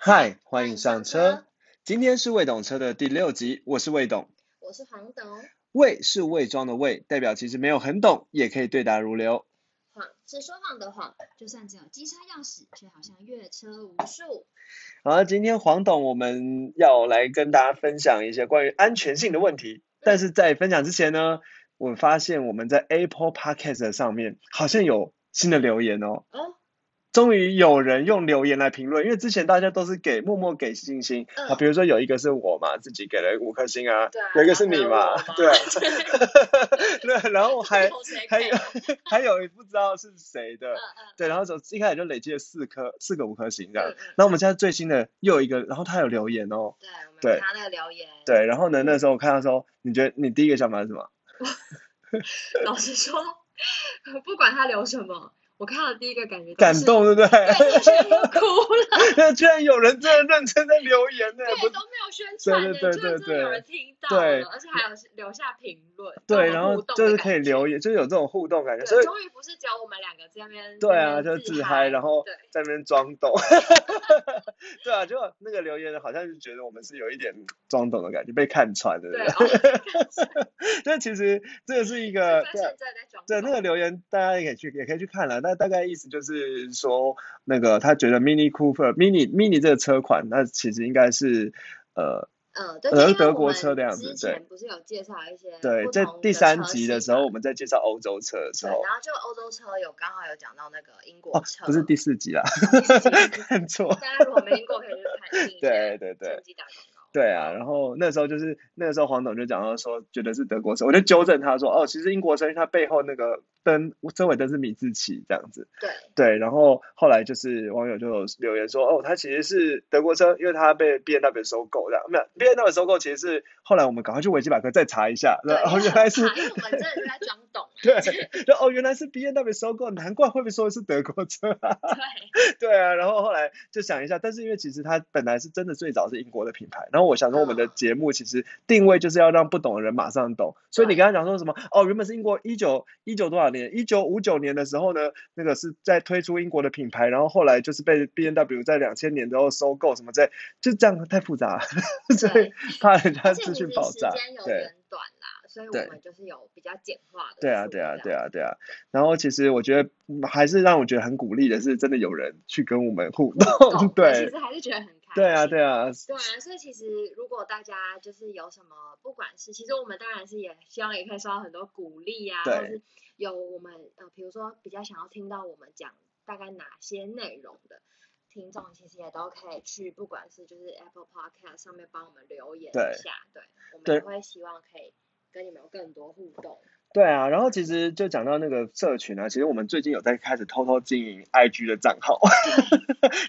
嗨，欢迎上车。今天是未懂车的第六集，我是魏董。我是黄董。魏是伪装的魏，代表其实没有很懂，也可以对答如流。谎是说谎的谎，就算只有机车钥匙，却好像越车无数。好，今天黄董我们要来跟大家分享一些关于安全性的问题。但是在分享之前呢，我发现我们在 Apple Podcast 上面好像有新的留言哦。哦，终于有人用留言来评论，因为之前大家都是给默默给星星嗯。啊，比如说有一个是我嘛，自己给了五颗星啊对啊，有一个是你嘛对啊，对，然后还还有 还有不知道是谁的。嗯，嗯。对，然后就一开始就累积了四颗四个五颗星这样。那我们现在最新的又有一个，然后他有留言哦，对，我们对。有看那个留言。，对，然后呢，那时候我看到说，你觉得你第一个想法是什么？老实说，不管他留什么，我看到第一个感觉感动，对不对？对，我觉得要哭了。那居然有人真的认真在留言呢，不对，都没有宣传呢，对对对就真的对有人听到而且还有留下评论，对，然后就是可以留言，就是有这种互动感觉，所，以终于不是只有我们两个在那边对啊，就自嗨，然后在那边装懂，对啊，就那个留言好像是觉得我们是有一点装懂的感觉，被看穿的，对，不对？哦，但 其实这个是一个对那个留言大家也可以去，也可以去看了。但大概意思就是说，那个他觉得 Mini Cooper Mini Mini 这个车款，那其实应该是呃，嗯，对，德德国车的样子之对前不是有介绍一些对，在第三集的时候，我们在介绍欧洲车的时，候，然后就欧洲车有刚好有讲到那个英国哦，车，不是第四集啦，集看错。大家如果没听过可以去看一 下，对对对。对啊，然后那时候就是那个时候黄董就讲到说，觉得是德国车，我就纠正他说，哦，其实英国车，因为它背后那个灯车尾灯是米字旗这样子。对，对，然后后来就是网友就有留言说，哦，它其实是德国车，因为它被 B N W 收购的，没有 B N W 收购其实是后来我们赶快去维基百科再查一下，然后原来是我们真的是在装懂。对，就哦原来是 B N W 收购，难怪会不会说是德国车啊？对，对啊，然后后来就想一下，但是因为其实它本来是真的最早是英国的品牌，然后我想说我们的嗯节目其实定位就是要让不懂的人马上懂，所以你对刚刚讲说什么哦，原本是英国一九一九多少年，一九五九年的时候呢，那个是在推出英国的品牌，然后后来就是被 B N W 在两千年之后收购什么在，就这样太复杂，所以怕人家资讯爆炸时间，有对。点短啦，所以我对们就是有比较简化的。对啊，对啊，对。啊，对啊。然后其实我觉得嗯还是让我觉得很鼓励的是，真的有人去跟我们互动，对其，实还是觉得很开心。对啊，对啊，对啊，所以其实如果大家就是有什么，不管是其实我们当然是也希望也可以收到很多鼓励啊，对或是有我们呃，比如说比较想要听到我们讲大概哪些内容的听众，其实也都可以去，不管是就是 Apple Podcast 上面帮我们留言一下，对，我们也会希望可以跟你们有更多互动。对啊。然后其实就讲到那个社群啊，其实我们最近有在开始偷偷经营 IG 的账号，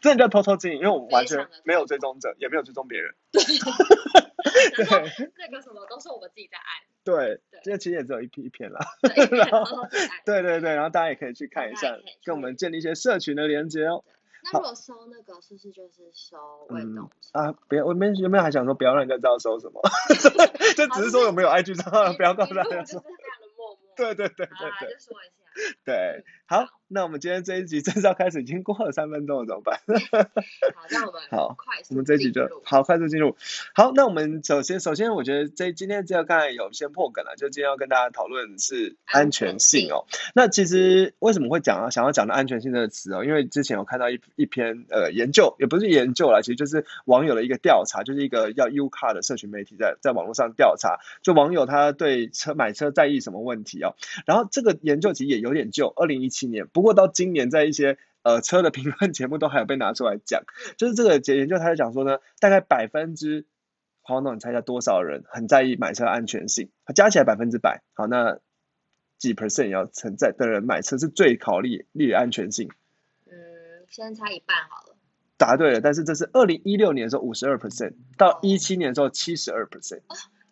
真的叫偷偷经营，因为我们完全没有追踪者，也没有追踪别人。然后那个什么都是我们自己在按，对对，这其实也只有一批一篇啦。对。对对对，然后大家也可以去看一下跟我们建立一些社群的连接哦。那如果收那个，是不是就是收未嗯？啊，别，我们原本还想说不要让人家知道搜什么，就只是说有没有 IG 账号，不要告诉大家说。对对对对对就说一下。对，好，那我们今天这一集正式要开始，已经过了三分钟了，怎么办？好，那我们好快速我们这一集就好快速进入。好，那我们首先首先我觉得这今天这个刚才有先破梗了，就今天要跟大家讨论是安全性哦。那其实为什么会讲啊？想要讲到安全性这个词哦，因为之前有看到一一篇呃研究，也不是研究啦，其实就是网友的一个调查，就是一个叫 U Car 的社群媒体在在网络上调查，就网友他对车买车在意什么问题哦。然后这个研究其实也有点旧，二零一七年，不过到今年在一些呃车的评论节目都还有被拿出来讲，就是这个研究他在讲说呢，大概百分之黄总，你猜一下多少人很在意买车安全性？加起来百分之百。好，那几 percent 要存在的人买车是最考虑虑安全性？嗯，先猜一半好了。答对了，但是这是二零一六年的时候五十二 percent，到一七年的时候七十二 percent，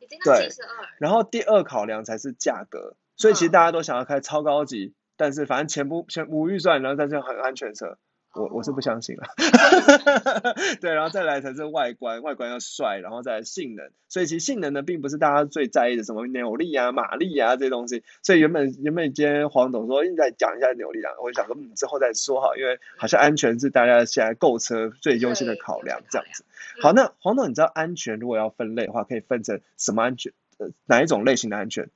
已经到对七十二。然后第二考量才是价格，所以其实嗯大家都想要开超高级，但是反正钱不钱无预算，然后但是很安全车。我我是不哦相信了。对，然后再来才是外观，外观要帅，然后再来性能。所以其实性能呢，并不是大家最在意的什么扭力啊、马力啊这些东西。所以原本原本今天黄总说应该讲一下扭力啊，我就想说嗯之后再说哈，因为好像安全是大家现在购车最优先的考量量这样子。嗯好，那黄总，你知道安全如果要分类的话，可以分成什么安全？呃，哪一种类型的安全？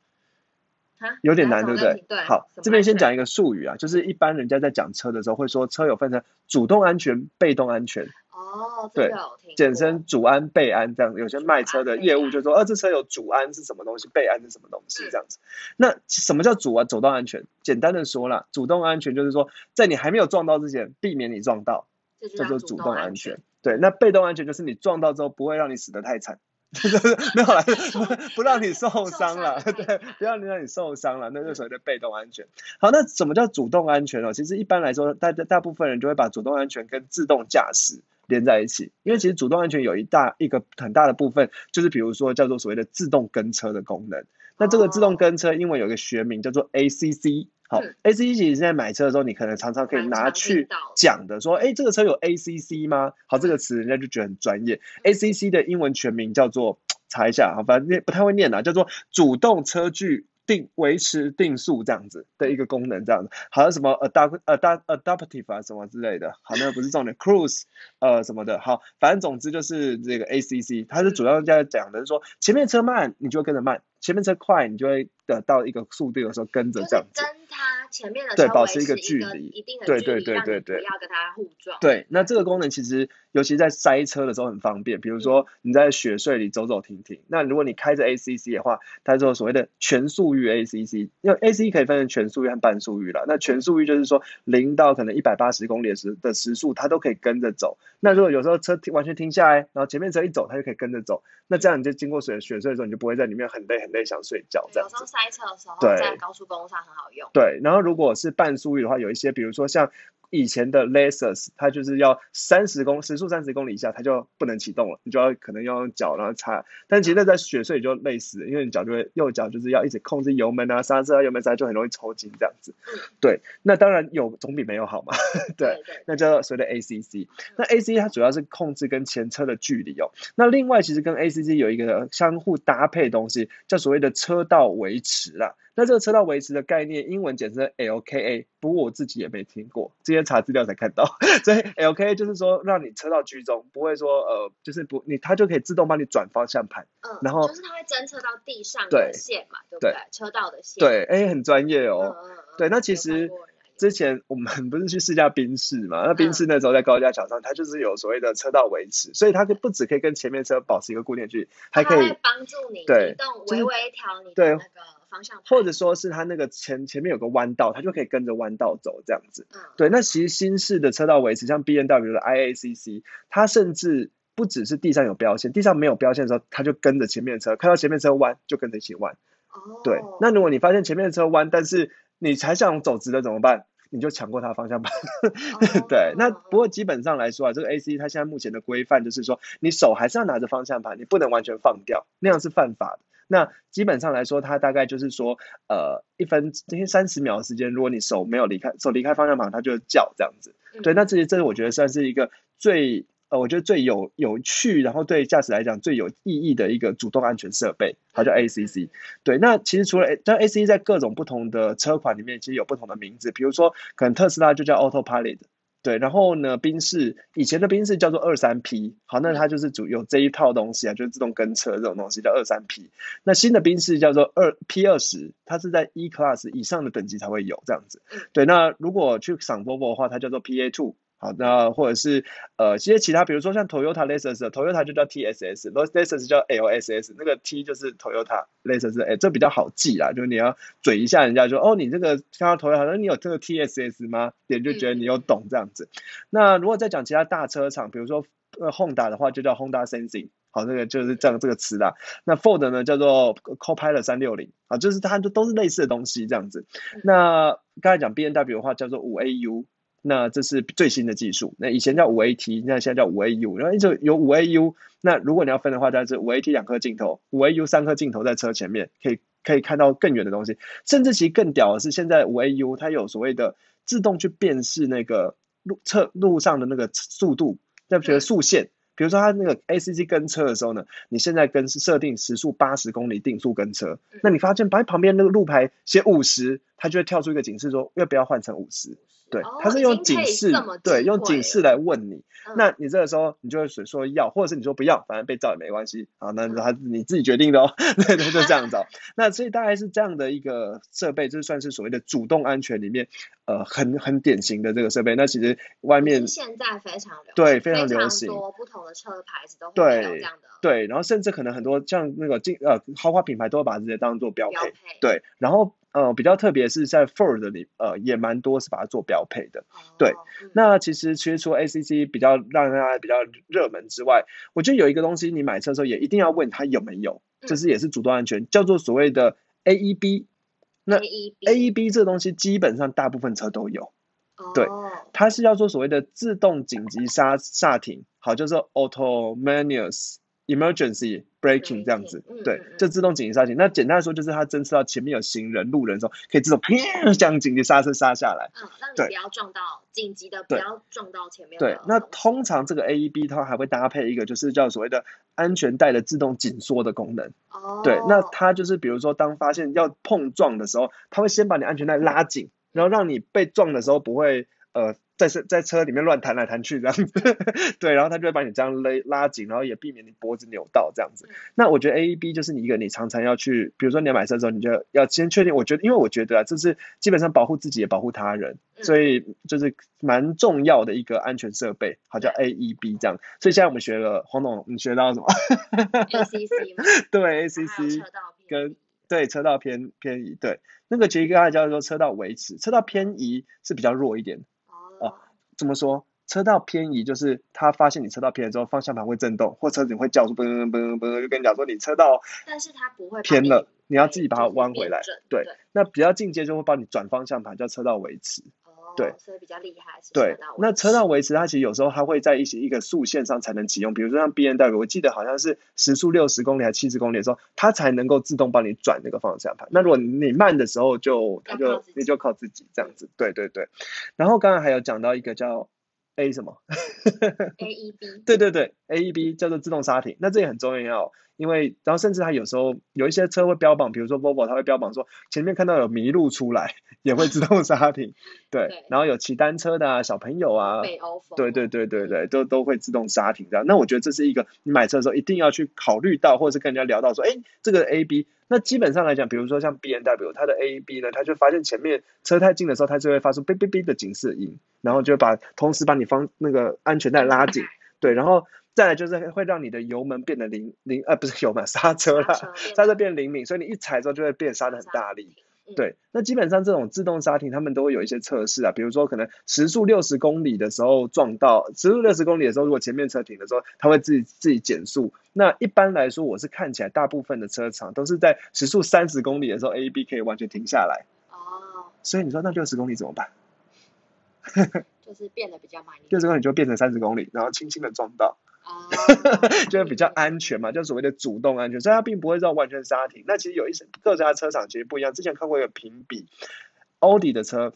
哈有点难，对不对好，这边先讲一个术语啊，就是一般人家在讲车的时候会说车有分成主动安全、被动安全，哦，这对简称主安、备安这样。有些卖车的业务就说，呃、这车有主安是什么东西，备安是什么东西嗯这样子。那什么叫主啊？走动安全？简单的说啦，主动安全就是说，在你还没有撞到之前，避免你撞到，这就叫做主动安全全。。对，那被动安全就是你撞到之后不会让你死得太惨，没有啦，不 不让你受伤了，对，不要让你受伤了，那就是所谓的被动安全。好，那什么叫主动安全哦？其实一般来说，大大部分人就会把主动安全跟自动驾驶连在一起，因为其实主动安全有一大一个很大的部分，就是比如说叫做所谓的自动跟车的功能。那这个自动跟车英文有一个学名叫做 ACC。好嗯，ACC 其实现在买车的时候，你可能常常可以拿去讲的，说，哎，这个车有 ACC 吗？好，这个词人家就觉得很专业。ACC 的英文全名叫做查一下，好，反正念不太会念啦，叫做主动车距定维持定速这样子的一个功能，这样子，好像什么 adapt adapt adaptive 啊什么之类的，好，那个不是重点，cruise 呃什么的，好，反正总之就是这个 ACC，它是主要在讲的是说，前面车慢你就会跟着慢，前面车快你就会得到一个速度的时候跟着这样子跟。他前面的对车维保持一个距离一定的对距离，对对不要跟它互撞。对，那这个功能其实尤其在塞车的时候很方便，比如说你在雪隧里走走停停，那如果你开着 ACC 的话，它就所谓的全速域 ACC，因为 ACC 可以分成全速域和半速域了。那全速域就是说零到可能一百八十公里的时的时速，它都可以跟着走。那如果有时候车停完全停下来，然后前面车一走，它就可以跟着走。那这样你就经过雪雪隧的时候，你就不会在里面很累很累想睡觉这样子有时候。塞车的时候，在高速公路上很好用。对，然后如果是半速域的话，有一些比如说像以前的 Lexus，它就是要三十公时速三十公里以下，它就不能启动了，你就要可能要用脚然后踩。但其实那在雪隧就类似，因为你脚就会右脚就是要一直控制油门啊、刹车啊、油门刹车就很容易抽筋这样子。对，那当然有总比没有好嘛。对，那叫所谓的 ACC。那 ACC 它主要是控制跟前车的距离哦。那另外其实跟 ACC 有一个相互搭配的东西，叫所谓的车道维持啦。那这个车道维持的概念，英文简称 LKA，不过我自己也没听过，今天查资料才看到。所以 LKA 就是说让你车道居中，不会说呃，就是不你它就可以自动帮你转方向盘。嗯，然后就是它会侦测到地上的线嘛，对不对对？车道的线。对，哎，很专业嗯，哦。嗯嗯嗯对那其实之前我们不是去试驾宾士嘛？那宾士那时候在高架桥上，它就是有所谓的车道维持，所以它不只可以跟前面车保持一个固定的距离，还可以帮助你对移动，微微调你对的那个方向盘，或者说是它那个前前面有个弯道，它就可以跟着弯道走这样子。嗯，对，那其实新式的车道维持，像 B N W 的 I A C C，它甚至不只是地上有标线，地上没有标线的时候，它就跟着前面的车，看到前面车弯就跟着一起弯。哦，对，那如果你发现前面的车弯，但是你还想走直的怎么办？你就抢过它方向盘。哦 对，那嗯不过基本上来说啊，这个 A C 它现在目前的规范就是说，你手还是要拿着方向盘，你不能完全放掉，那样是犯法的。那基本上来说，它大概就是说，呃，一分这些三十秒的时间，如果你手没有离开，手离开方向盘，它就叫这样子。对，嗯那这些这是我觉得算是一个最呃，我觉得最有有趣，然后对驾驶来讲最有意义的一个主动安全设备，它叫 ACC。对，那其实除了但 ACC 在各种不同的车款里面，其实有不同的名字，比如说可能特斯拉就叫 Autopilot。对，然后呢，宾士以前的宾士叫做二三 P，好，那它就是主有这一套东西啊，就是自动跟车这种东西叫二三 P。那新的宾士叫做二 P 二十，它是在 E Class 以上的等级才会有这样子嗯。对，那如果去赏 Volvo 的话，它叫做 PA two。好，那或者是呃，一些其他，比如说像 Toyota Lexus 的 Toyota 就叫 TSS，Lexus 叫 LSS，那个 T 就是 Toyota Lexus，哎，这比较好记啦，就是你要嘴一下人家说，哦，你这个看到 Toyota，那你有这个 TSS 吗？别人就觉得你有懂这样子。那如果再讲其他大车厂，比如说呃 Honda 的话，就叫 Honda Sensing。好，这个就是这样这个词啦。那 Ford 呢叫做 Copilot 三六零，啊，就是它都都是类似的东西这样子。那刚才讲 B N W 的话叫做五 A U，那这是最新的技术。那以前叫五 AT，那现在叫五 AU，然后就有五 AU。那如果你要分的话，它是五 AT 两颗镜头，五 AU 三颗镜头在车前面，可以可以看到更远的东西。甚至其实更屌的是，现在五 AU 它有所谓的自动去辨识那个路测路上的那个速度，那比如速限。比如说它那个 ACC 跟车的时候呢，你现在跟是设定时速八十公里定速跟车，那你发现把旁边那个路牌写五十，它就会跳出一个警示说要不要换成五十。对，他是用警示，对，用警示来问你。那你这个时候你就会说要，或者是你说不要，反正被照也没关系啊。那他你自己决定的哦，对 对，就这样子。那所以大概是这样的一个设备，就算是所谓的主动安全里面，呃，很很典型的这个设备。那其实外面现在非常流对非常流行，多不同的车牌子都会有这样的。对，然后甚至可能很多像那个进呃豪华品牌都会把这些当做标配。对，然后。呃，比较特别是在 Ford 里，呃，也蛮多是把它做标配的。对，那其实其实除了 ACC 比较让大家比较热门之外，我觉得有一个东西，你买车的时候也一定要问他有没有，就是也是主动安全，叫做所谓的 AEB。那 AEB 这个东西基本上大部分车都有。对，它是要做所谓的自动紧急刹刹停，好，就是 Autonomous。Emergency braking 这样子，对，就自动紧急刹停。那简单来说，就是它侦测到前面有行人、路人的时候，可以自动砰这样紧急刹车刹下来。嗯，让你不要撞到紧急的，不要撞到前面。对，那通常这个 AEB 它还会搭配一个，就是叫所谓的安全带的自动紧缩的功能。哦。对，那它就是比如说，当发现要碰撞的时候，它会先把你安全带拉紧，然后让你被撞的时候不会呃。在车在车里面乱弹来弹去这样子，对，然后他就会把你这样勒拉紧，然后也避免你脖子扭到这样子。那我觉得 A E B 就是你一个你常常要去，比如说你要买车的时候，你就要先确定。我觉得，因为我觉得啊，这是基本上保护自己也保护他人，所以就是蛮重要的一个安全设备，好叫 A E B 这样。所以现在我们学了黄总，你学到什么？A C C 吗？对，A C C 跟对车道偏偏移，对，那个其实刚才叫做车道维持，车道偏移是比较弱一点。怎么说？车道偏移就是他发现你车道偏了之后，方向盘会震动，或车子会叫出嘣嘣嘣嘣，就跟你讲说你车道，但是它不会偏了，你要自己把它弯回来。对，那比较进阶就会帮你转方向盘，叫车道维持。对，所以比较厉害。对，那车道维持它其实有时候它会在一些一个速线上才能启用，比如说像 B N W，我记得好像是时速六十公里还七十公里的时候，它才能够自动帮你转那个方向盘。那如果你慢的时候，就它就你就靠自己这样子。对对对。然后刚刚还有讲到一个叫 A 什么？A E B。对对对，A E B 叫做自动刹停，那这也很重要。因为，然后甚至它有时候有一些车会标榜，比如说 Volvo，它会标榜说前面看到有麋鹿出来，也会自动刹停。对，然后有骑单车的啊，小朋友啊，对对对对对，都都会自动刹停这样。那我觉得这是一个你买车的时候一定要去考虑到，或者是跟人家聊到说，哎，这个 A B，那基本上来讲，比如说像 B N W，它的 A B 呢，它就发现前面车太近的时候，它就会发出哔哔哔的警示音，然后就把同时把你方那个安全带拉紧，对，然后。再来就是会让你的油门变得灵灵，呃，不是油门，刹车啦，刹车变灵敏，所以你一踩之后就会变刹的很大力。对，那基本上这种自动刹停，他们都会有一些测试啊，比如说可能时速六十公里的时候撞到，时速六十公里的时候，如果前面车停的时候，它会自己自己减速。那一般来说，我是看起来大部分的车厂都是在时速三十公里的时候，A B 可以完全停下来。哦。所以你说那六十公里怎么办？就是变得比较慢。六十公里就变成三十公里，然后轻轻的撞到。就是比较安全嘛，就所谓的主动安全，所以它并不会让完全刹停。那其实有一些各家车厂其实不一样。之前看过一个评比，奥迪的车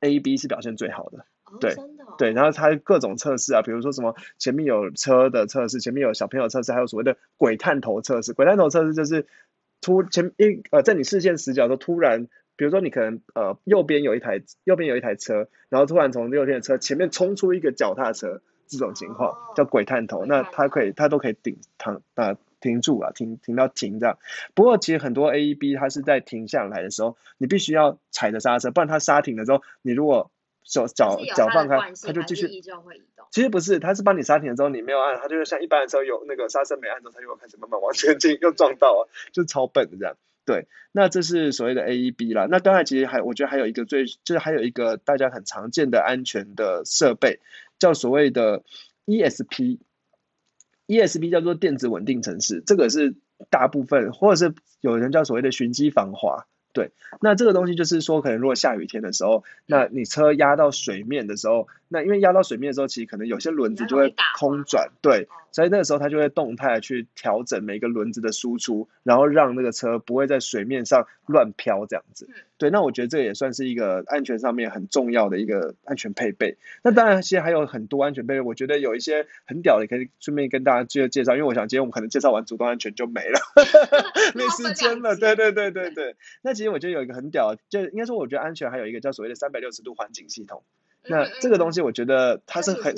A B 是表现最好的，对对。然后它各种测试啊，比如说什么前面有车的测试，前面有小朋友测试，还有所谓的鬼探头测试。鬼探头测试就是突前一呃在你视线死角的时候突然，比如说你可能呃右边有一台右边有一台车，然后突然从右边的车前面冲出一个脚踏车。这种情况叫鬼探头，那它可以，它都可以顶停啊停住了，停停到停这样。不过其实很多 A E B 它是在停下来的时候，你必须要踩着刹车，不然它刹停的时候，你如果手脚脚放开，它就继续。其实不是，它是帮你刹停的时候，你没有按，它就是像一般的时候有那个刹车没按之后，它就开始慢慢往前进，又撞到了，就超笨的这样。对，那这是所谓的 A E B 啦。那刚才其实还，我觉得还有一个最，就是还有一个大家很常见的安全的设备。叫所谓的 ESP，ESP 叫做电子稳定城市，这个是大部分或者是有人叫所谓的循迹防滑，对，那这个东西就是说，可能如果下雨天的时候，那你车压到水面的时候，那因为压到水面的时候，其实可能有些轮子就会空转，对，所以那个时候它就会动态去调整每个轮子的输出，然后让那个车不会在水面上乱飘这样子。对，那我觉得这也算是一个安全上面很重要的一个安全配备。那当然，其实还有很多安全配备，我觉得有一些很屌的，可以顺便跟大家介介绍。因为我想今天我们可能介绍完主动安全就没了，没时间了。对对对对对。那其实我觉得有一个很屌，就应该说，我觉得安全还有一个叫所谓的三百六十度环境系统。那这个东西，我觉得它是很，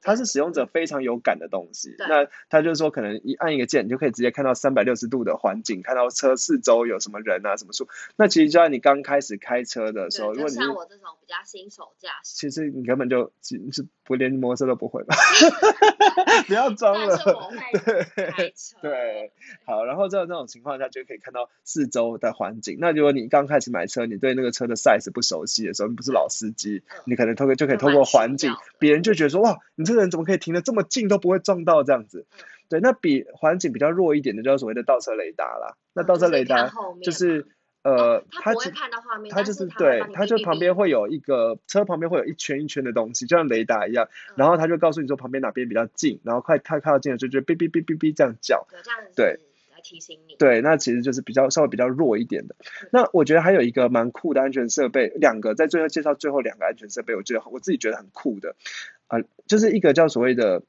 它是使用者非常有感的东西。那它就是说，可能一按一个键，你就可以直接看到三百六十度的环境，看到车四周有什么人啊，什么树。那其实就在你刚开始开车的时候，如果你像我这种比较新手驾驶，其实你根本就其实不连摩托车都不会吧？不要装了。对对，好。然后在这种情况下，就可以看到四周的环境。那如果你刚开始买车，你对那个车的 size 不熟悉的时候，你不是老司机，你可能。可就可以透过环境，别人就觉得说哇，你这个人怎么可以停的这么近都不会撞到这样子？对，那比环境比较弱一点的，就是所谓的倒车雷达啦。那倒车雷达就是呃，它只看到画面，它就是对，它就旁边会有一个车旁边会有一圈一圈的东西，就像雷达一样，然后它就告诉你说旁边哪边比较近，然后快太靠近了就就哔哔哔哔哔这样叫，对。提醒你，对，那其实就是比较稍微比较弱一点的。那我觉得还有一个蛮酷的安全设备，两个在最后介绍最后两个安全设备，我觉得我自己觉得很酷的，啊，就是一个叫所谓的，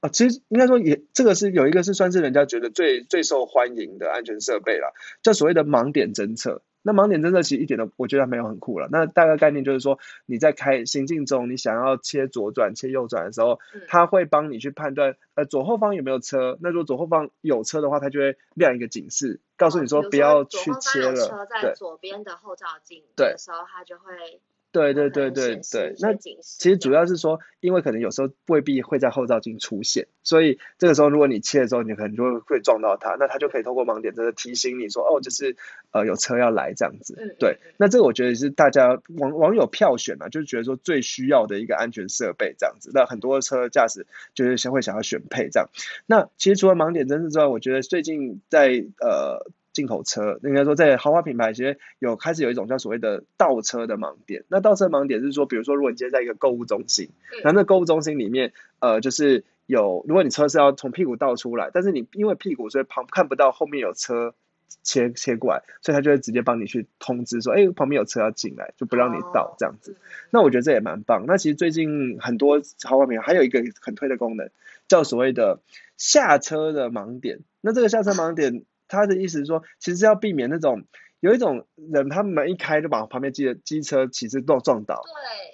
啊，其实应该说也这个是有一个是算是人家觉得最最受欢迎的安全设备了，叫所谓的盲点侦测。那盲点侦测其实一点都，我觉得没有很酷了。那大概概念就是说，你在开行进中，你想要切左转、切右转的时候，它会帮你去判断，呃，左后方有没有车。那如果左后方有车的话，它就会亮一个警示，告诉你说不要去切了。在左边的后照镜的时候，它就会。对对对对对，那其实主要是说，因为可能有时候未必会在后照镜出现，所以这个时候如果你切的时候，你可能就会会撞到它，那它就可以透过盲点，真的提醒你说，哦，就是呃有车要来这样子。对，那这个我觉得是大家网网友票选嘛，就是觉得说最需要的一个安全设备这样子。那很多车驾驶就是先会想要选配这样。那其实除了盲点侦测之外，我觉得最近在呃。进口车应该说，在豪华品牌其实有开始有一种叫所谓的倒车的盲点。那倒车盲点是说，比如说，如果你今天在一个购物中心，那那购物中心里面，呃，就是有，如果你车是要从屁股倒出来，但是你因为屁股所以旁看不到后面有车切切过来，所以他就会直接帮你去通知说，哎，旁边有车要进来，就不让你倒这样子。那我觉得这也蛮棒。那其实最近很多豪华品牌还有一个很推的功能，叫所谓的下车的盲点。那这个下车盲点。他的意思是说，其实要避免那种有一种人，他门一开就把旁边机的机车其实都撞倒。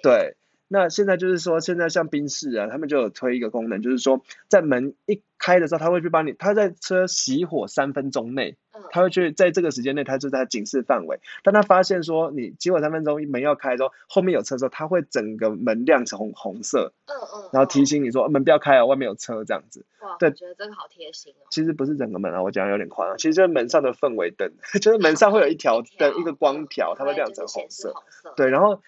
对。对。那现在就是说，现在像宾士啊，他们就有推一个功能，就是说，在门一开的时候，他会去帮你，他在车熄火三分钟内，他会去在这个时间内，他就在警示范围。当他发现说你熄火三分钟门要开的时候，后面有车的时候，他会整个门亮成红红色，嗯嗯，然后提醒你说门不要开啊，外面有车这样子。哇，对，觉得这个好贴心哦。其实不是整个门啊，我讲有点夸张，其实就是门上的氛围灯，就是门上会有 一条灯，一个光条，它会亮成红色。对，然后。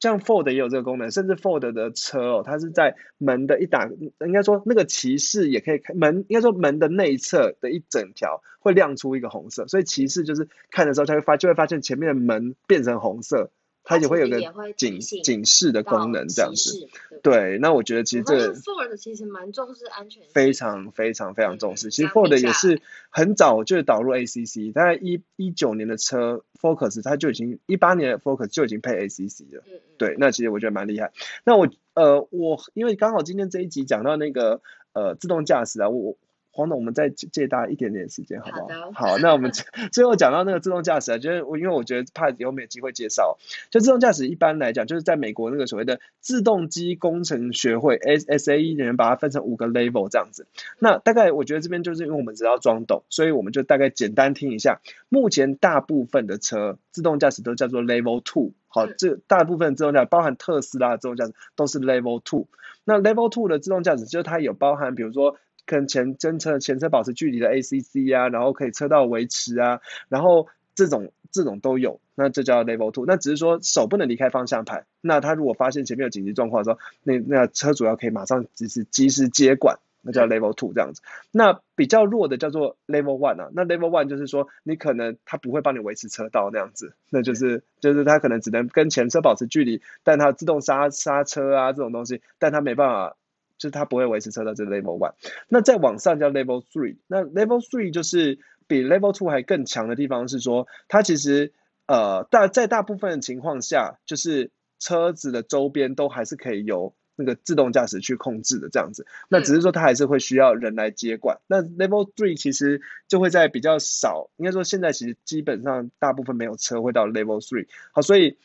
像 Ford 也有这个功能，甚至 Ford 的车哦，它是在门的一打，应该说那个骑士也可以开门，应该说门的内侧的一整条会亮出一个红色，所以骑士就是看的时候，他会发就会发现前面的门变成红色。它也会有个警警示的功能，这样子。对，那我觉得其实这 Ford 其实蛮重视安全，非常非常非常重视。其实 Ford 也是很早就导入 ACC，大概一一九年的车 Focus 它就已经一八年的 Focus 就已经配 ACC 了。对，那其实我觉得蛮厉害。那我呃我因为刚好今天这一集讲到那个呃自动驾驶啊，我。黄总，我们再借大家一点点时间，好不好？好，那我们最后讲到那个自动驾驶啊，就是我因为我觉得怕以后没有机会介绍，就自动驾驶一般来讲，就是在美国那个所谓的自动机工程学会 S S A E 的人把它分成五个 level 这样子。那大概我觉得这边就是因为我们只要装懂，所以我们就大概简单听一下。目前大部分的车自动驾驶都叫做 level two，好，这大部分自动驾驶包含特斯拉的自动驾驶都是 level two。那 level two 的自动驾驶就是它有包含，比如说。跟前侦测前车保持距离的 ACC 啊，然后可以车道维持啊，然后这种这种都有，那这叫 Level Two。那只是说手不能离开方向盘。那他如果发现前面有紧急状况的时候，那那车主要可以马上及时及时接管。那叫 Level Two 这样子。那比较弱的叫做 Level One 啊，那 Level One 就是说你可能他不会帮你维持车道那样子，那就是就是他可能只能跟前车保持距离，但他自动刹刹车啊这种东西，但他没办法。就是它不会维持车道，这 level one。那再往上叫 level three。那 level three 就是比 level two 还更强的地方是说，它其实呃大在大部分的情况下，就是车子的周边都还是可以由那个自动驾驶去控制的这样子。那只是说它还是会需要人来接管。那 level three 其实就会在比较少，应该说现在其实基本上大部分没有车会到 level three。好，所以。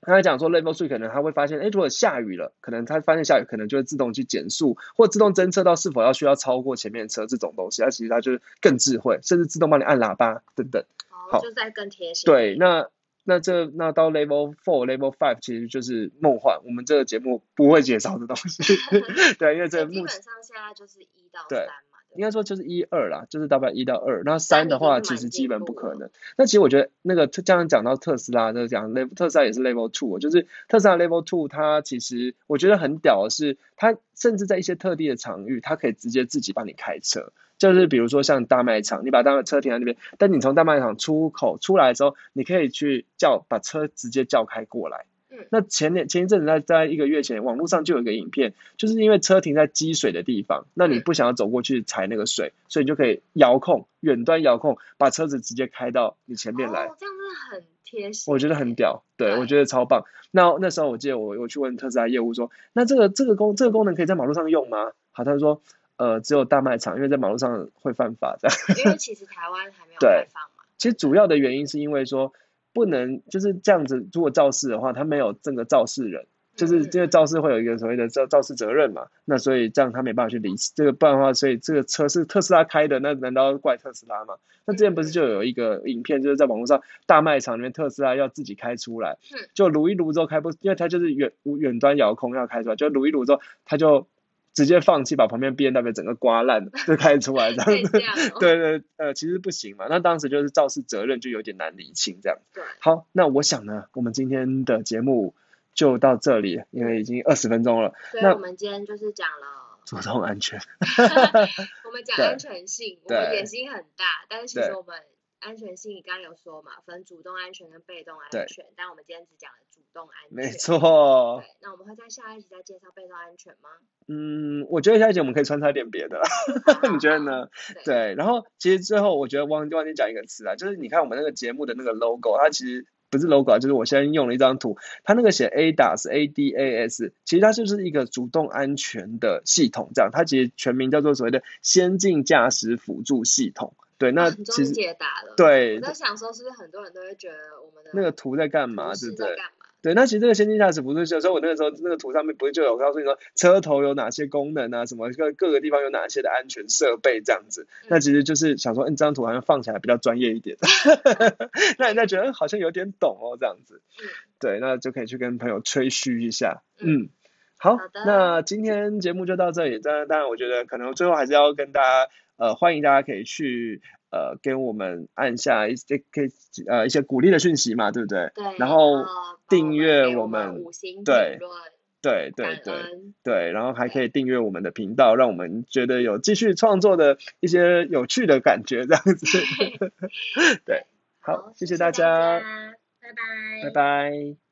刚才讲说 level three 可能他会发现，哎，如果下雨了，可能他发现下雨，可能就会自动去减速，或自动侦测到是否要需要超过前面车这种东西。它其实它就是更智慧，甚至自动帮你按喇叭等等。好，就在更贴心。对，那那这那到 level four、level five 其实就是梦幻，我们这个节目不会介绍的东西。对，因为这基本上现在就是一到三。应该说就是一二啦，就是大概一到二，那三的话其实基本不可能。那其实我觉得那个这样讲到特斯拉，就是讲 level 特斯拉也是 level two，就是特斯拉 level two，它其实我觉得很屌的是，它甚至在一些特定的场域，它可以直接自己帮你开车。就是比如说像大卖场，你把大车停在那边，但你从大卖场出口出来之后，你可以去叫把车直接叫开过来。那前年前一阵子在在一个月前，网络上就有一个影片，就是因为车停在积水的地方，那你不想要走过去踩那个水，所以你就可以遥控远端遥控，把车子直接开到你前面来。这样真的很贴心。我觉得很屌，对我觉得超棒。那那时候我记得我我去问特斯拉业务说，那这个这个功这个功能可以在马路上用吗？好，他说呃只有大卖场，因为在马路上会犯法的。因为其实台湾还没有开放嘛。其实主要的原因是因为说。不能就是这样子，如果肇事的话，他没有这个肇事人，就是这个肇事会有一个所谓的肇肇事责任嘛，那所以这样他没办法去理这个，不然的话，所以这个车是特斯拉开的，那难道怪特斯拉吗？那之前不是就有一个影片，就是在网络上大卖场里面，特斯拉要自己开出来，就撸一撸之后开不，因为它就是远远端遥控要开出来，就撸一撸之后，他就。直接放弃，把旁边 B N W 整个刮烂，就开出来这样子。对对，呃，其实不行嘛。那当时就是肇事责任就有点难理清这样。好，那我想呢，我们今天的节目就到这里，因为已经二十分钟了。那我们今天就是讲了 主动安全。我们讲安全性，我们野心很大，但是其实我们。安全性你刚刚有说嘛，分主动安全跟被动安全，但我们今天只讲了主动安全。没错。对，那我们会在下一集再介绍被动安全吗？嗯，我觉得下一集我们可以穿插一点别的，你觉得呢？对，然后其实最后我觉得忘忘记讲一个词啊，就是你看我们那个节目的那个 logo，它其实不是 logo 啊，就是我现在用了一张图，它那个写 ADAS A D A S，其实它就是一个主动安全的系统，这样，它其实全名叫做所谓的先进驾驶辅助系统。对，那其实解答了。对，我在想说，是不是很多人都会觉得我们的那个图在干嘛，对不对？对，那其实这个先进驾驶辅助，有时候我那个时候那个图上面不是就有告诉你说车头有哪些功能啊，什么各各个地方有哪些的安全设备这样子。那其实就是想说，嗯，这张图好像放起来比较专业一点，那人家觉得好像有点懂哦，这样子。对，那就可以去跟朋友吹嘘一下。嗯，好，那今天节目就到这里。当然，当然，我觉得可能最后还是要跟大家。呃，欢迎大家可以去呃，给我们按下一些可以呃一些鼓励的讯息嘛，对不对？对。然后订阅我们，对对对对对，然后还可以订阅我们的频道，让我们觉得有继续创作的一些有趣的感觉，这样子。对，好，谢谢大家，拜拜，拜拜。